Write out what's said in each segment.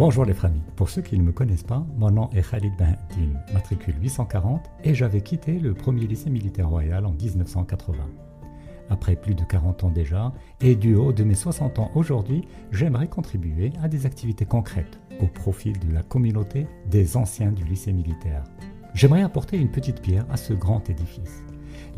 Bonjour les framis, pour ceux qui ne me connaissent pas, mon nom est Khalid Bahaddin, matricule 840, et j'avais quitté le premier lycée militaire royal en 1980. Après plus de 40 ans déjà, et du haut de mes 60 ans aujourd'hui, j'aimerais contribuer à des activités concrètes au profit de la communauté des anciens du lycée militaire. J'aimerais apporter une petite pierre à ce grand édifice.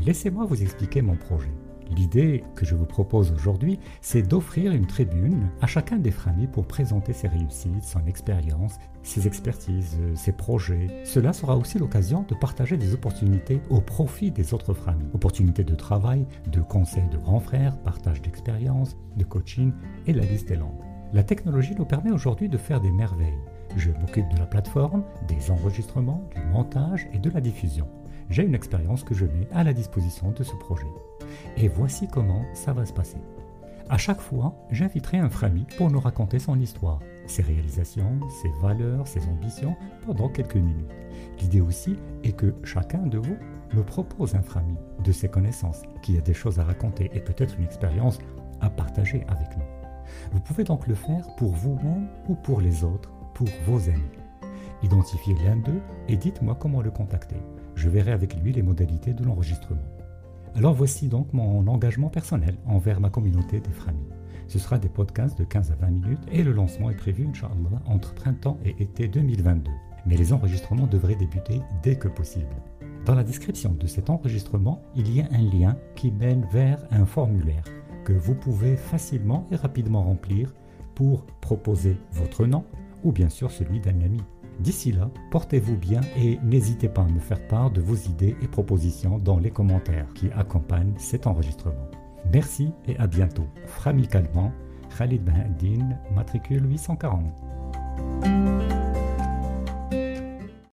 Laissez-moi vous expliquer mon projet. L'idée que je vous propose aujourd'hui, c'est d'offrir une tribune à chacun des framis pour présenter ses réussites, son expérience, ses expertises, ses projets. Cela sera aussi l'occasion de partager des opportunités au profit des autres framis. Opportunités de travail, de conseils de grands frères, partage d'expériences, de coaching et la liste est longue. La technologie nous permet aujourd'hui de faire des merveilles. Je m'occupe de la plateforme, des enregistrements, du montage et de la diffusion. J'ai une expérience que je mets à la disposition de ce projet. Et voici comment ça va se passer. À chaque fois, j'inviterai un frami pour nous raconter son histoire, ses réalisations, ses valeurs, ses ambitions pendant quelques minutes. L'idée aussi est que chacun de vous me propose un frami de ses connaissances qui a des choses à raconter et peut-être une expérience à partager avec nous. Vous pouvez donc le faire pour vous-même ou pour les autres, pour vos amis. Identifiez l'un d'eux et dites-moi comment le contacter. Je verrai avec lui les modalités de l'enregistrement. Alors voici donc mon engagement personnel envers ma communauté des framis. Ce sera des podcasts de 15 à 20 minutes et le lancement est prévu, Inch'Allah, entre printemps et été 2022. Mais les enregistrements devraient débuter dès que possible. Dans la description de cet enregistrement, il y a un lien qui mène vers un formulaire que vous pouvez facilement et rapidement remplir pour proposer votre nom ou bien sûr celui d'un ami. D'ici là, portez-vous bien et n'hésitez pas à me faire part de vos idées et propositions dans les commentaires qui accompagnent cet enregistrement. Merci et à bientôt. Framicalement, Khalid Bahaddin, matricule 840.